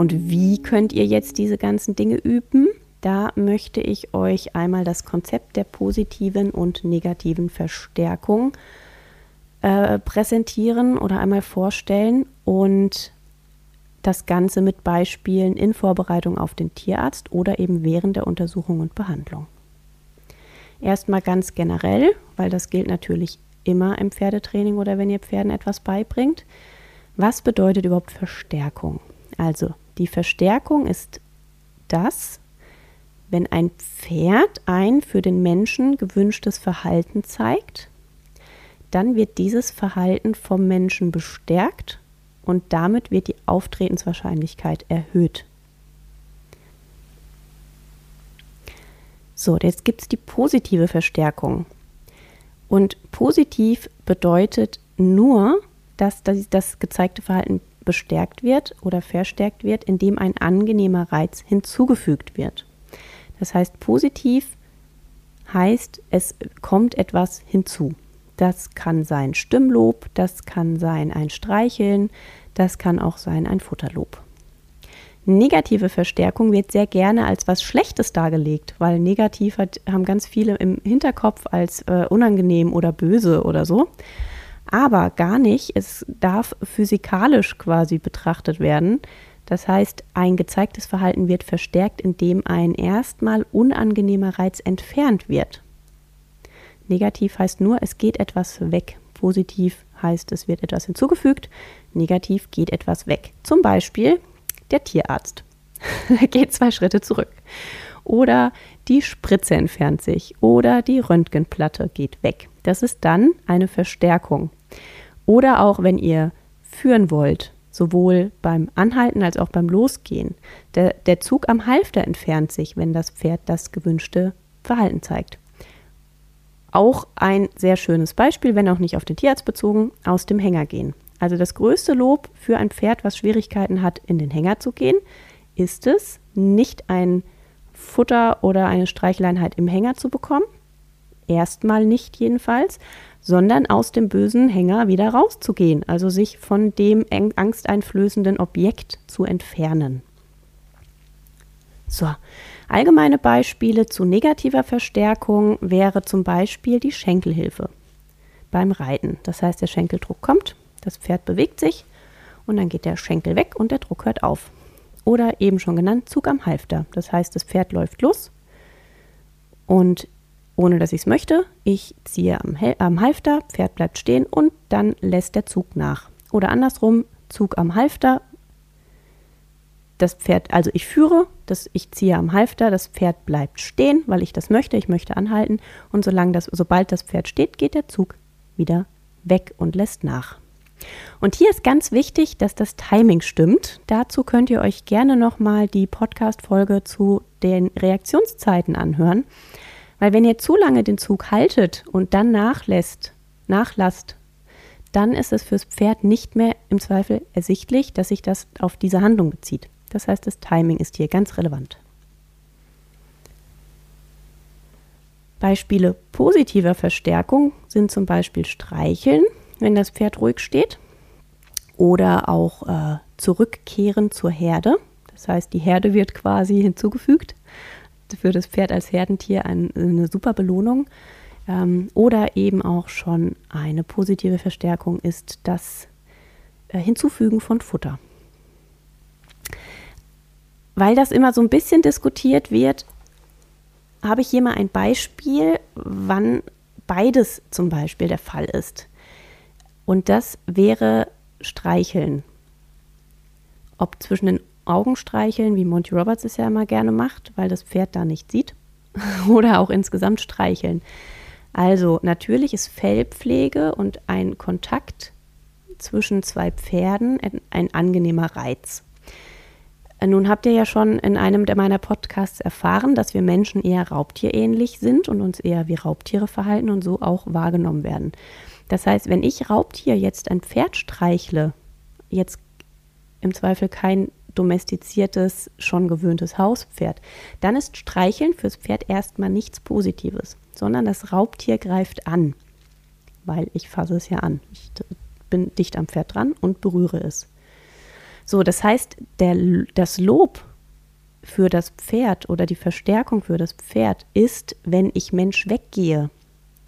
Und wie könnt ihr jetzt diese ganzen Dinge üben? Da möchte ich euch einmal das Konzept der positiven und negativen Verstärkung äh, präsentieren oder einmal vorstellen und das Ganze mit Beispielen in Vorbereitung auf den Tierarzt oder eben während der Untersuchung und Behandlung. Erstmal ganz generell, weil das gilt natürlich immer im Pferdetraining oder wenn ihr Pferden etwas beibringt. Was bedeutet überhaupt Verstärkung? Also die Verstärkung ist das, wenn ein Pferd ein für den Menschen gewünschtes Verhalten zeigt, dann wird dieses Verhalten vom Menschen bestärkt und damit wird die Auftretenswahrscheinlichkeit erhöht. So, jetzt gibt es die positive Verstärkung. Und positiv bedeutet nur, dass das, gezeigte Verhalten bestärkt wird oder verstärkt wird, indem ein angenehmer Reiz hinzugefügt wird. Das heißt, positiv heißt, es kommt etwas hinzu. Das kann sein Stimmlob, das kann sein ein Streicheln, das kann auch sein ein Futterlob. Negative Verstärkung wird sehr gerne als was Schlechtes dargelegt, weil negativ hat, haben ganz viele im Hinterkopf als äh, unangenehm oder böse oder so. Aber gar nicht. Es darf physikalisch quasi betrachtet werden. Das heißt, ein gezeigtes Verhalten wird verstärkt, indem ein erstmal unangenehmer Reiz entfernt wird. Negativ heißt nur, es geht etwas weg. Positiv heißt, es wird etwas hinzugefügt. Negativ geht etwas weg. Zum Beispiel der Tierarzt. er geht zwei Schritte zurück. Oder die Spritze entfernt sich. Oder die Röntgenplatte geht weg. Das ist dann eine Verstärkung. Oder auch wenn ihr führen wollt, sowohl beim Anhalten als auch beim Losgehen. Der, der Zug am Halfter entfernt sich, wenn das Pferd das gewünschte Verhalten zeigt. Auch ein sehr schönes Beispiel, wenn auch nicht auf den Tierarzt bezogen, aus dem Hänger gehen. Also das größte Lob für ein Pferd, was Schwierigkeiten hat, in den Hänger zu gehen, ist es, nicht ein Futter oder eine Streicheleinheit im Hänger zu bekommen. Erstmal nicht jedenfalls, sondern aus dem bösen Hänger wieder rauszugehen, also sich von dem angsteinflößenden Objekt zu entfernen. So, allgemeine Beispiele zu negativer Verstärkung wäre zum Beispiel die Schenkelhilfe beim Reiten. Das heißt, der Schenkeldruck kommt, das Pferd bewegt sich und dann geht der Schenkel weg und der Druck hört auf. Oder eben schon genannt, Zug am Halfter. Das heißt, das Pferd läuft los und ohne dass ich es möchte. Ich ziehe am, am Halfter, Pferd bleibt stehen und dann lässt der Zug nach. Oder andersrum, Zug am Halfter, das Pferd, also ich führe, das, ich ziehe am Halfter, das Pferd bleibt stehen, weil ich das möchte, ich möchte anhalten und solange das, sobald das Pferd steht, geht der Zug wieder weg und lässt nach. Und hier ist ganz wichtig, dass das Timing stimmt. Dazu könnt ihr euch gerne nochmal die Podcast-Folge zu den Reaktionszeiten anhören. Weil wenn ihr zu lange den Zug haltet und dann nachlässt, nachlasst, dann ist es fürs Pferd nicht mehr im Zweifel ersichtlich, dass sich das auf diese Handlung bezieht. Das heißt, das Timing ist hier ganz relevant. Beispiele positiver Verstärkung sind zum Beispiel Streicheln, wenn das Pferd ruhig steht, oder auch äh, Zurückkehren zur Herde. Das heißt, die Herde wird quasi hinzugefügt für das Pferd als Herdentier ein, eine super Belohnung. Ähm, oder eben auch schon eine positive Verstärkung ist das äh, Hinzufügen von Futter. Weil das immer so ein bisschen diskutiert wird, habe ich hier mal ein Beispiel, wann beides zum Beispiel der Fall ist. Und das wäre Streicheln. Ob zwischen den Augen streicheln, wie Monty Roberts es ja immer gerne macht, weil das Pferd da nicht sieht. Oder auch insgesamt streicheln. Also natürlich ist Fellpflege und ein Kontakt zwischen zwei Pferden ein, angenehmer Reiz. Nun habt ihr ja schon in einem der meiner Podcasts erfahren, dass wir Menschen eher raubtierähnlich sind und uns eher wie Raubtiere verhalten und so auch wahrgenommen werden. Das heißt, wenn ich Raubtier jetzt ein Pferd streichle, jetzt im Zweifel kein domestiziertes, schon gewöhntes Hauspferd, dann ist Streicheln fürs Pferd erstmal nichts Positives, sondern das Raubtier greift an. weil ich fasse es ja an. Ich bin dicht am Pferd dran und berühre es. So, das heißt, der, das Lob für das Pferd oder die Verstärkung für das Pferd ist, wenn ich Mensch weggehe.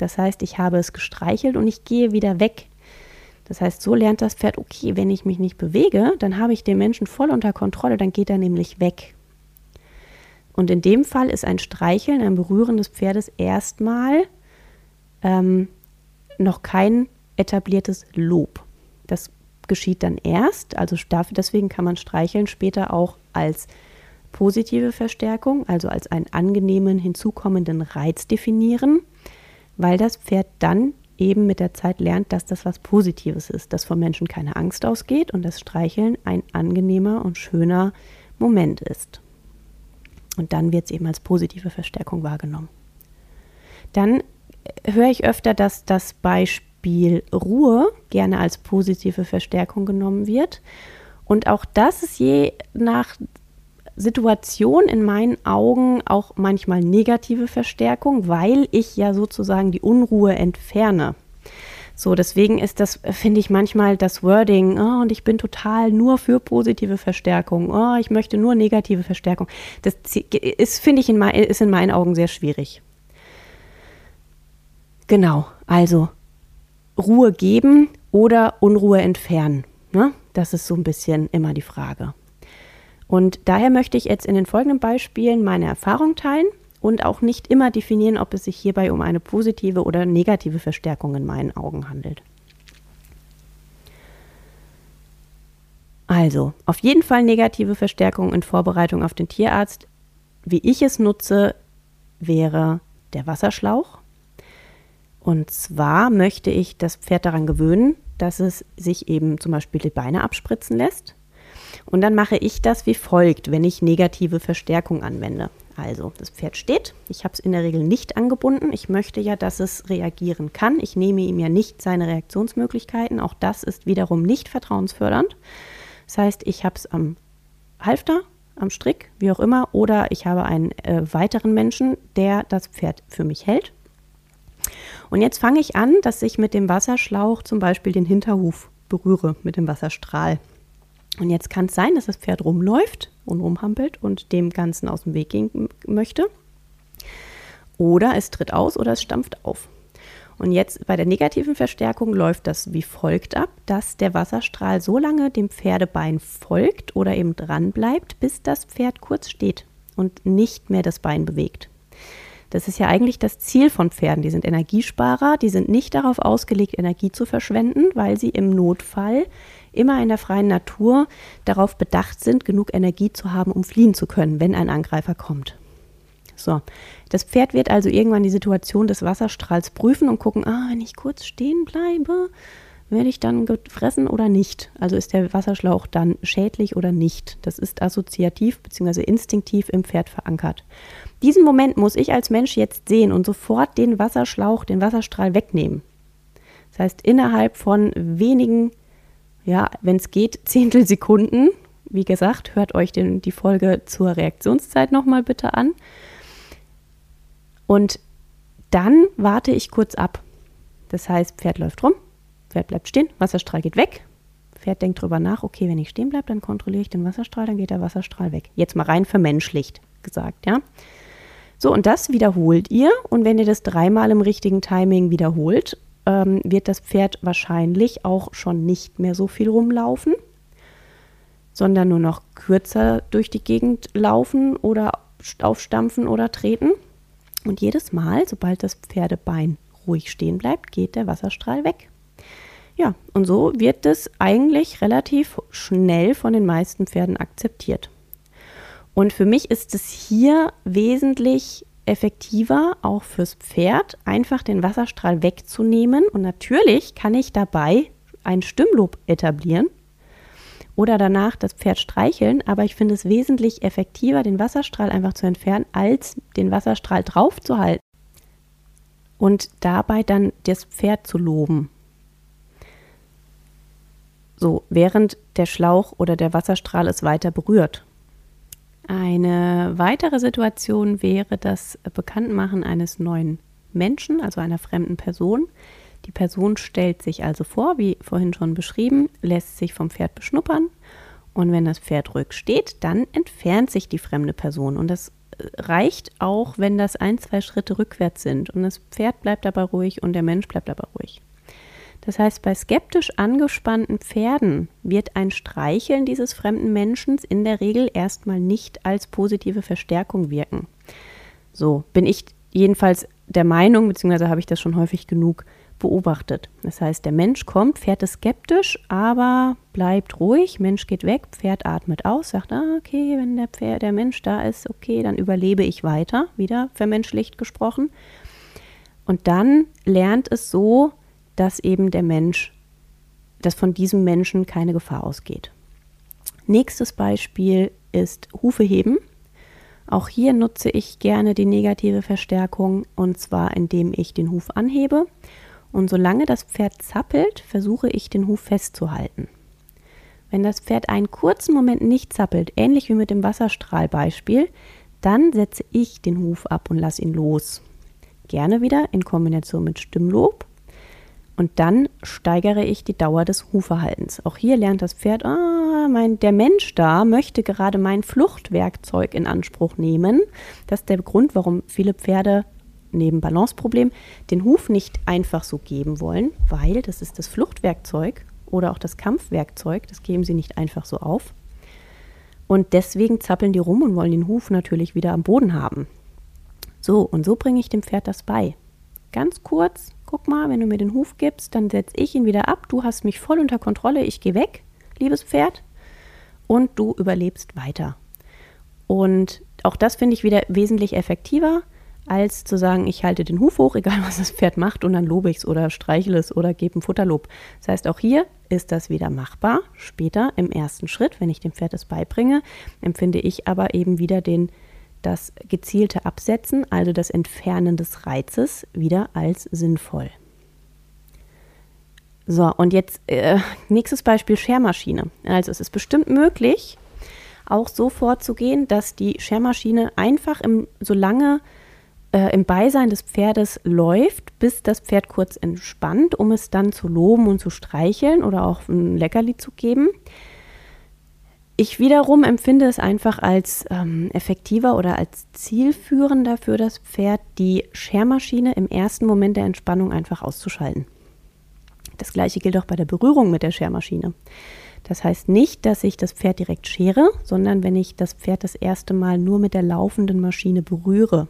Das heißt, ich habe es gestreichelt und ich gehe wieder weg. Das heißt, so lernt das Pferd, okay, wenn ich mich nicht bewege, dann habe ich den Menschen voll unter Kontrolle, dann geht er nämlich weg. Und in dem Fall ist ein Streicheln, ein Berühren des Pferdes erstmal ähm, noch kein etabliertes Lob. Das geschieht dann erst, also deswegen kann man Streicheln später auch als positive Verstärkung, also als einen angenehmen hinzukommenden Reiz definieren, weil das Pferd dann eben mit der Zeit lernt, dass das was Positives ist, dass vom Menschen keine Angst ausgeht und das Streicheln ein angenehmer und schöner Moment ist. Und dann wird es eben als positive Verstärkung wahrgenommen. Dann höre ich öfter, dass das Beispiel Ruhe gerne als positive Verstärkung genommen wird. Und auch das ist je nach Situation in meinen Augen auch manchmal negative Verstärkung, weil ich ja sozusagen die Unruhe entferne. So, deswegen ist das, finde ich manchmal das Wording, oh, und ich bin total nur für positive Verstärkung, oh, ich möchte nur negative Verstärkung. Das ist, finde ich, in, ist in meinen Augen sehr schwierig. Genau, also Ruhe geben oder Unruhe entfernen. Ne? Das ist so ein bisschen immer die Frage. Und daher möchte ich jetzt in den folgenden Beispielen meine Erfahrung teilen und auch nicht immer definieren, ob es sich hierbei um eine positive oder negative Verstärkung in meinen Augen handelt. Also, auf jeden Fall negative Verstärkung in Vorbereitung auf den Tierarzt. Wie ich es nutze, wäre der Wasserschlauch. Und zwar möchte ich das Pferd daran gewöhnen, dass es sich eben zum Beispiel die Beine abspritzen lässt. Und dann mache ich das wie folgt, wenn ich negative Verstärkung anwende. Also, das Pferd steht. Ich habe es in der Regel nicht angebunden. Ich möchte ja, dass es reagieren kann. Ich nehme ihm ja nicht seine Reaktionsmöglichkeiten. Auch das ist wiederum nicht vertrauensfördernd. Das heißt, ich habe es am Halfter, am Strick, wie auch immer, oder ich habe einen äh, weiteren Menschen, der das Pferd für mich hält. Und jetzt fange ich an, dass ich mit dem Wasserschlauch zum Beispiel den Hinterhuf berühre, mit dem Wasserstrahl. Und jetzt kann es sein, dass das Pferd rumläuft und rumhampelt und dem Ganzen aus dem Weg gehen möchte. Oder es tritt aus oder es stampft auf. Und jetzt bei der negativen Verstärkung läuft das wie folgt ab, dass der Wasserstrahl so lange dem Pferdebein folgt oder eben dran bleibt, bis das Pferd kurz steht und nicht mehr das Bein bewegt. Das ist ja eigentlich das Ziel von Pferden. Die sind Energiesparer, die sind nicht darauf ausgelegt, Energie zu verschwenden, weil sie im Notfall immer in der freien Natur darauf bedacht sind, genug Energie zu haben, um fliehen zu können, wenn ein Angreifer kommt. So, das Pferd wird also irgendwann die Situation des Wasserstrahls prüfen und gucken, ah, wenn ich kurz stehen bleibe, werde ich dann gefressen oder nicht? Also ist der Wasserschlauch dann schädlich oder nicht? Das ist assoziativ bzw. instinktiv im Pferd verankert. Diesen Moment muss ich als Mensch jetzt sehen und sofort den Wasserschlauch, den Wasserstrahl wegnehmen. Das heißt, innerhalb von wenigen, ja, wenn es geht, Zehntelsekunden, wie gesagt, hört euch den, die Folge zur Reaktionszeit nochmal bitte an. Und dann warte ich kurz ab. Das heißt, Pferd läuft rum, Pferd bleibt stehen, Wasserstrahl geht weg. Pferd denkt drüber nach, okay, wenn ich stehen bleibe, dann kontrolliere ich den Wasserstrahl, dann geht der Wasserstrahl weg. Jetzt mal rein vermenschlicht gesagt, ja. So, und das wiederholt ihr. Und wenn ihr das dreimal im richtigen Timing wiederholt, ähm, wird das Pferd wahrscheinlich auch schon nicht mehr so viel rumlaufen, sondern nur noch kürzer durch die Gegend laufen oder aufstampfen oder treten. Und jedes Mal, sobald das Pferdebein ruhig stehen bleibt, geht der Wasserstrahl weg. Ja, und so wird es eigentlich relativ schnell von den meisten Pferden akzeptiert. Und für mich ist es hier wesentlich effektiver, auch fürs Pferd, einfach den Wasserstrahl wegzunehmen. Und natürlich kann ich dabei ein Stimmlob etablieren oder danach das Pferd streicheln, aber ich finde es wesentlich effektiver, den Wasserstrahl einfach zu entfernen, als den Wasserstrahl draufzuhalten und dabei dann das Pferd zu loben. So, während der Schlauch oder der Wasserstrahl es weiter berührt. Eine weitere Situation wäre das Bekanntmachen eines neuen Menschen, also einer fremden Person, Die Person stellt sich also vor, wie vorhin schon beschrieben, lässt sich vom Pferd beschnuppern. Und wenn das Pferd ruhig steht, dann entfernt sich die fremde Person. Und das äh, reicht auch, wenn das ein, zwei Schritte rückwärts sind. Und das Pferd bleibt dabei ruhig und der Mensch bleibt dabei ruhig. Das heißt, bei skeptisch angespannten Pferden wird ein Streicheln dieses fremden Menschen in der Regel erstmal nicht als positive Verstärkung wirken. So bin ich jedenfalls der Meinung, beziehungsweise habe ich das schon häufig genug beobachtet. Das heißt, der Mensch kommt, Pferd ist skeptisch, aber bleibt ruhig, Mensch geht weg, Pferd atmet aus, sagt, ah, okay, wenn der, Pferd, der Mensch da ist, okay, dann überlebe ich weiter, wieder vermenschlicht gesprochen. Und dann lernt es so, dass eben der Mensch, dass von diesem Menschen keine Gefahr ausgeht. Nächstes Beispiel ist Hufe heben. Auch hier nutze ich gerne die negative Verstärkung und zwar indem ich den Huf anhebe und solange das Pferd zappelt, versuche ich den Huf festzuhalten. Wenn das Pferd einen kurzen Moment nicht zappelt, ähnlich wie mit dem Wasserstrahlbeispiel, dann setze ich den Huf ab und lasse ihn los. Gerne wieder in Kombination mit Stimmlob und dann steigere ich die Dauer des Hufverhaltens. Auch hier lernt das Pferd, ah, mein, der Mensch da möchte gerade mein Fluchtwerkzeug in Anspruch nehmen. Das ist der Grund, warum viele Pferde neben Balanceproblem den Huf nicht einfach so geben wollen, weil das ist das Fluchtwerkzeug oder auch das Kampfwerkzeug, das geben sie nicht einfach so auf. Und deswegen zappeln die rum und wollen den Huf natürlich wieder am Boden haben. So, und so bringe ich dem Pferd das bei. Ganz kurz, guck mal, wenn du mir den Huf gibst, dann setze ich ihn wieder ab. Du hast mich voll unter Kontrolle. Ich gehe weg, liebes Pferd. Und du überlebst weiter. Und auch das finde ich wieder wesentlich effektiver, als zu sagen, ich halte den Huf hoch, egal was das Pferd macht, und dann lobe ich es oder streichle es oder gebe ein Futterlob. Das heißt, auch hier ist das wieder machbar. Später im ersten Schritt, wenn ich dem Pferd das beibringe, empfinde ich aber eben wieder den das gezielte Absetzen, also das Entfernen des Reizes, wieder als sinnvoll. So, und jetzt äh, nächstes Beispiel Schermaschine. Also es ist bestimmt möglich, auch so vorzugehen, dass die Schermaschine einfach im, so lange äh, im Beisein des Pferdes läuft, bis das Pferd kurz entspannt, um es dann zu loben und zu streicheln oder auch ein Leckerli zu geben. Ich wiederum empfinde es einfach als ähm, effektiver oder als zielführender für das Pferd, die Schermaschine im ersten Moment der Entspannung einfach auszuschalten. Das gleiche gilt auch bei der Berührung mit der Schermaschine. Das heißt nicht, dass ich das Pferd direkt schere, sondern wenn ich das Pferd das erste Mal nur mit der laufenden Maschine berühre.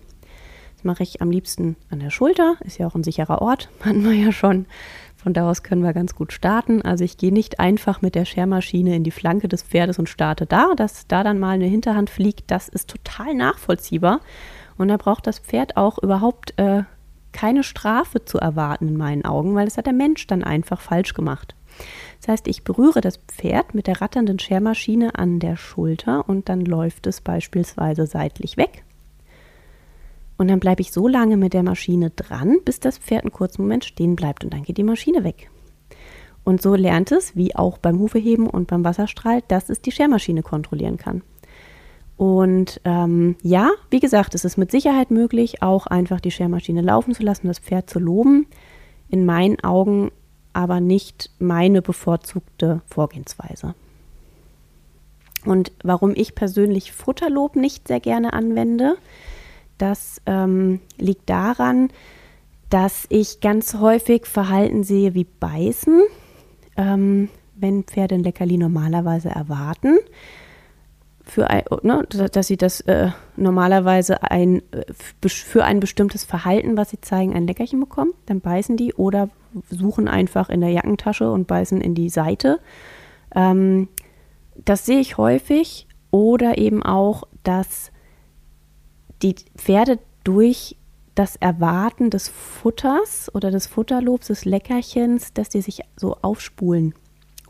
Das mache ich am liebsten an der Schulter, ist ja auch ein sicherer Ort, hatten wir ja schon. Von da aus können wir ganz gut starten. Also ich gehe nicht einfach mit der Schermaschine in die Flanke des Pferdes und starte da. Dass da dann mal eine Hinterhand fliegt, das ist total nachvollziehbar. Und da braucht das Pferd auch überhaupt äh, keine Strafe zu erwarten in meinen Augen, weil das hat der Mensch dann einfach falsch gemacht. Das heißt, ich berühre das Pferd mit der ratternden Schermaschine an der Schulter und dann läuft es beispielsweise seitlich weg. Und dann bleibe ich so lange mit der Maschine dran, bis das Pferd einen kurzen Moment stehen bleibt und dann geht die Maschine weg. Und so lernt es, wie auch beim Hufeheben und beim Wasserstrahl, dass es die Schermaschine kontrollieren kann. Und ähm, ja, wie gesagt, es ist mit Sicherheit möglich, auch einfach die Schermaschine laufen zu lassen, das Pferd zu loben. In meinen Augen aber nicht meine bevorzugte Vorgehensweise. Und warum ich persönlich Futterlob nicht sehr gerne anwende, das ähm, liegt daran, dass ich ganz häufig Verhalten sehe wie Beißen, ähm, wenn Pferde ein Leckerli normalerweise erwarten. Für ein, ne, dass sie das äh, normalerweise ein, äh, für ein bestimmtes Verhalten, was sie zeigen, ein Leckerchen bekommen. Dann beißen die oder suchen einfach in der Jackentasche und beißen in die Seite. Ähm, das sehe ich häufig. Oder eben auch, dass die Pferde durch das Erwarten des Futters oder des Futterlobs, des Leckerchens, dass die sich so aufspulen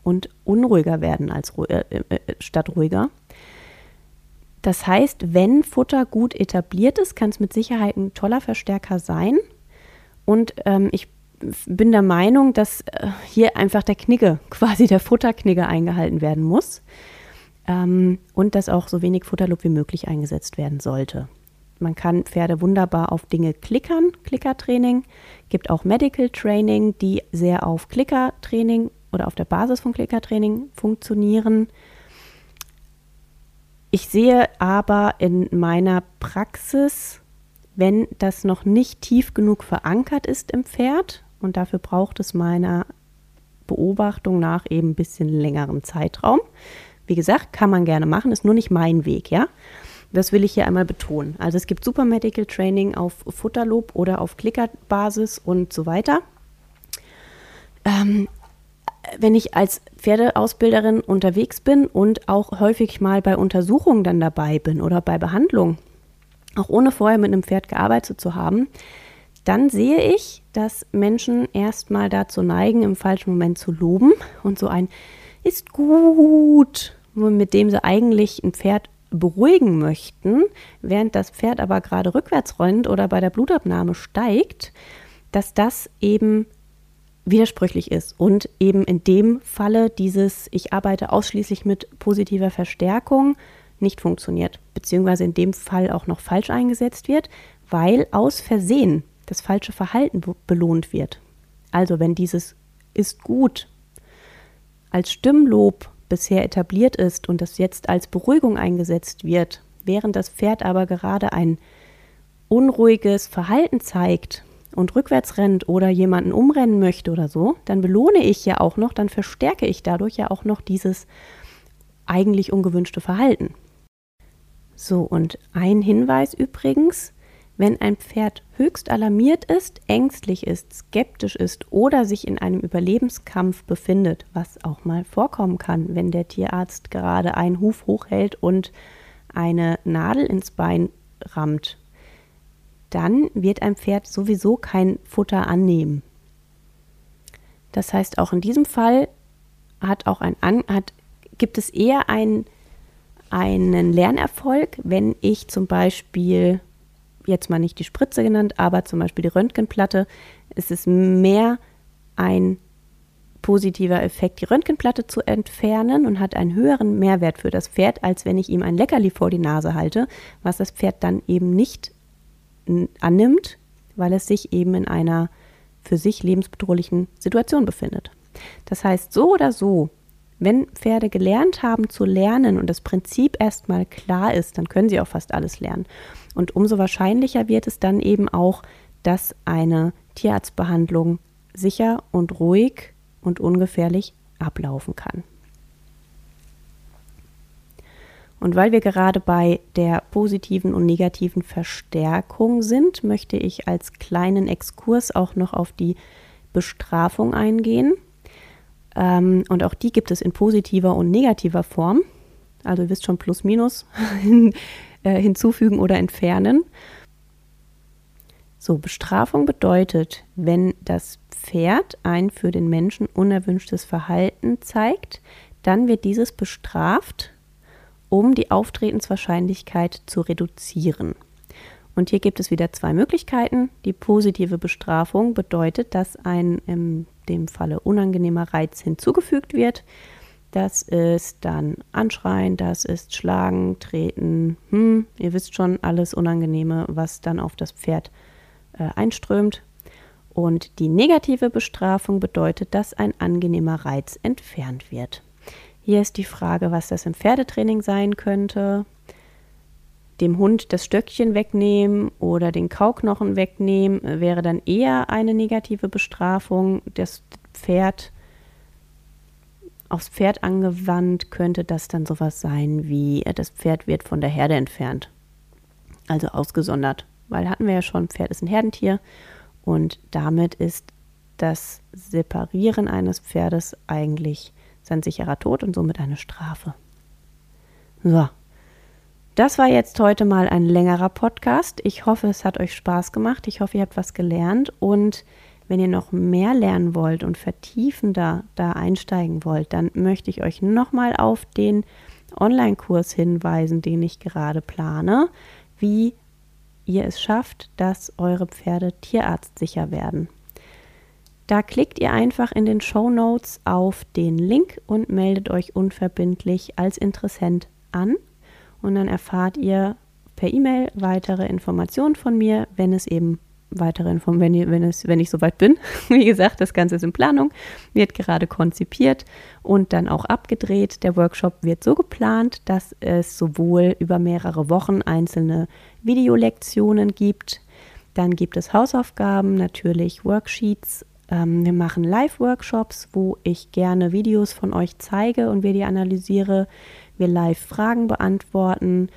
und unruhiger werden als äh, äh, äh, statt ruhiger. Das heißt, wenn Futter gut etabliert ist, kann es mit Sicherheit ein toller Verstärker sein. Und ähm, ich bin der Meinung, dass äh, hier einfach der Knigge, quasi der Futterknigge eingehalten werden muss. Ähm, und dass auch so wenig Futterlob wie möglich eingesetzt werden sollte man kann Pferde wunderbar auf Dinge klickern, Klickertraining. Gibt auch Medical Training, die sehr auf Klickertraining oder auf der Basis von Klickertraining funktionieren. Ich sehe aber in meiner Praxis, wenn das noch nicht tief genug verankert ist im Pferd, und dafür braucht es meiner Beobachtung nach eben ein bisschen längeren Zeitraum. Wie gesagt, kann man gerne machen, ist nur nicht mein Weg, ja. Das will ich hier einmal betonen. Also es gibt Super Medical Training auf Futterlob oder auf Klickerbasis und so weiter. Ähm, wenn ich als Pferdeausbilderin unterwegs bin und auch häufig mal bei Untersuchungen dann dabei bin oder bei Behandlungen, auch ohne vorher mit einem Pferd gearbeitet zu haben, dann sehe ich, dass Menschen erstmal dazu neigen, im falschen Moment zu loben und so ein ist gut, mit dem sie eigentlich ein Pferd beruhigen möchten, während das Pferd aber gerade rückwärts rennt oder bei der Blutabnahme steigt, dass das eben widersprüchlich ist und eben in dem Falle dieses ich arbeite ausschließlich mit positiver Verstärkung nicht funktioniert, beziehungsweise in dem Fall auch noch falsch eingesetzt wird, weil aus Versehen das falsche Verhalten belohnt wird. Also wenn dieses ist gut als Stimmlob bisher etabliert ist und das jetzt als Beruhigung eingesetzt wird, während das Pferd aber gerade ein unruhiges Verhalten zeigt und rückwärts rennt oder jemanden umrennen möchte oder so, dann belohne ich ja auch noch, dann verstärke ich dadurch ja auch noch dieses eigentlich ungewünschte Verhalten. So, und ein Hinweis übrigens, wenn ein Pferd höchst alarmiert ist, ängstlich ist, skeptisch ist oder sich in einem Überlebenskampf befindet, was auch mal vorkommen kann, wenn der Tierarzt gerade einen Huf hochhält und eine Nadel ins Bein rammt, dann wird ein Pferd sowieso kein Futter annehmen. Das heißt, auch in diesem Fall hat auch ein hat, gibt es eher ein, einen Lernerfolg, wenn ich zum Beispiel jetzt mal nicht die Spritze genannt, aber zum Beispiel die Röntgenplatte, ist es mehr ein positiver Effekt, die Röntgenplatte zu entfernen und hat einen höheren Mehrwert für das Pferd, als wenn ich ihm ein Leckerli vor die Nase halte, was das Pferd dann eben nicht annimmt, weil es sich eben in einer für sich lebensbedrohlichen Situation befindet. Das heißt, so oder so, wenn Pferde gelernt haben zu lernen und das Prinzip erstmal klar ist, dann können sie auch fast alles lernen. Und umso wahrscheinlicher wird es dann eben auch, dass eine Tierarztbehandlung sicher und ruhig und ungefährlich ablaufen kann. Und weil wir gerade bei der positiven und negativen Verstärkung sind, möchte ich als kleinen Exkurs auch noch auf die Bestrafung eingehen. Ähm, und auch die gibt es in positiver und negativer Form. Also ihr wisst schon plus minus äh, hinzufügen oder entfernen. So, Bestrafung bedeutet, wenn das Pferd ein für den Menschen unerwünschtes Verhalten zeigt, dann wird dieses bestraft, um die Auftretenswahrscheinlichkeit zu reduzieren. Und hier gibt es wieder zwei Möglichkeiten. Die positive Bestrafung bedeutet, dass ein in dem Falle unangenehmer Reiz hinzugefügt wird. Das ist dann Anschreien, das ist Schlagen, Treten, hm, ihr wisst schon, alles Unangenehme, was dann auf das Pferd äh, einströmt. Und die negative Bestrafung bedeutet, dass ein angenehmer Reiz entfernt wird. Hier ist die Frage, was das im Pferdetraining sein könnte. Dem Hund das Stöckchen wegnehmen oder den Kauknochen wegnehmen wäre dann eher eine negative Bestrafung. Das Pferd aufs Pferd angewandt könnte das dann sowas sein wie, äh, das Pferd wird von der Herde entfernt. Also ausgesondert. Weil hatten wir ja schon, Pferd ist ein Herdentier und damit ist das Separieren eines Pferdes eigentlich sein sicherer Tod und somit eine Strafe. So, das war jetzt heute mal ein längerer Podcast. Ich hoffe, es hat euch Spaß gemacht. Ich hoffe, ihr habt was gelernt und wenn ihr noch mehr lernen wollt und vertiefender da einsteigen wollt, dann möchte ich euch nochmal auf den Online-Kurs hinweisen, den ich gerade plane, wie ihr es schafft, dass eure Pferde tierarztsicher werden. Da klickt ihr einfach in den Show Notes auf den Link und meldet euch unverbindlich als Interessent an und dann erfahrt ihr per E-Mail weitere Informationen von mir, wenn es eben weitere Informationen, wenn, wenn, wenn ich soweit bin. Wie gesagt, das Ganze ist in Planung, wird gerade konzipiert und dann auch abgedreht. Der Workshop wird so geplant, dass es sowohl über mehrere Wochen einzelne Videolektionen gibt, dann gibt es Hausaufgaben, natürlich Worksheets. Ähm, wir machen Live-Workshops, wo ich gerne Videos von euch zeige und wir die analysiere. Wir live Fragen beantworten.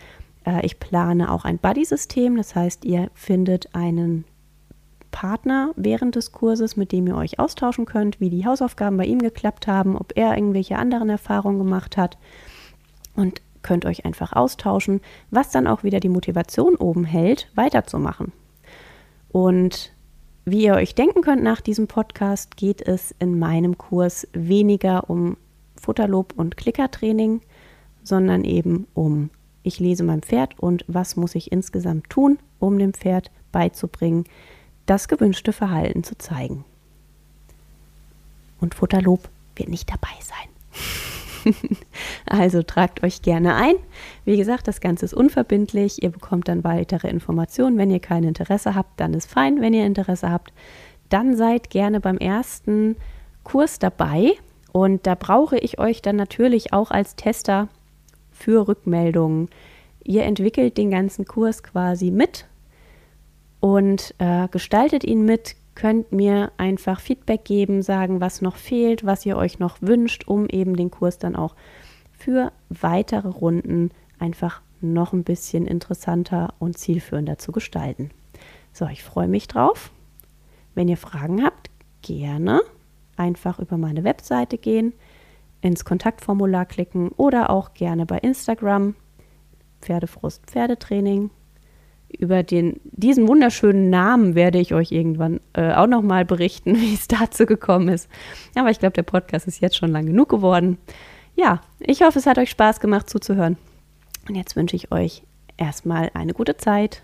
Äh, ich plane auch ein Buddy-System, das heißt, ihr findet einen Partner während des Kurses, mit dem ihr euch austauschen könnt, wie die Hausaufgaben bei ihm geklappt haben, ob er irgendwelche anderen Erfahrungen gemacht hat und könnt euch einfach austauschen, was dann auch wieder die Motivation oben hält, weiterzumachen. Und wie ihr euch denken könnt nach diesem Podcast, geht es in meinem Kurs weniger um Futterlob und Klickertraining, sondern eben um ich lese mein Pferd und was muss ich insgesamt tun, um dem Pferd beizubringen, das gewünschte Verhalten zu zeigen. Und Futterlob wird nicht dabei sein. also tragt euch gerne ein. Wie gesagt, das Ganze ist unverbindlich. Ihr bekommt dann weitere Informationen. Wenn ihr kein Interesse habt, dann ist fein. Wenn ihr Interesse habt, dann seid gerne beim ersten Kurs dabei. Und da brauche ich euch dann natürlich auch als Tester für Rückmeldungen. Ihr entwickelt den ganzen Kurs quasi mit und äh, gestaltet ihn mit, könnt mir einfach Feedback geben, sagen, was noch fehlt, was ihr euch noch wünscht, um eben den Kurs dann auch für weitere Runden einfach noch ein bisschen interessanter und zielführender zu gestalten. So, ich freue mich drauf. Wenn ihr Fragen habt, gerne einfach über meine Webseite gehen, ins Kontaktformular klicken oder auch gerne bei Instagram Pferdefrust Pferdetraining über den, diesen wunderschönen Namen werde ich euch irgendwann äh, auch nochmal berichten, wie es dazu gekommen ist. Aber ich glaube, der Podcast ist jetzt schon lang genug geworden. Ja, ich hoffe, es hat euch Spaß gemacht zuzuhören. Und jetzt wünsche ich euch erstmal eine gute Zeit.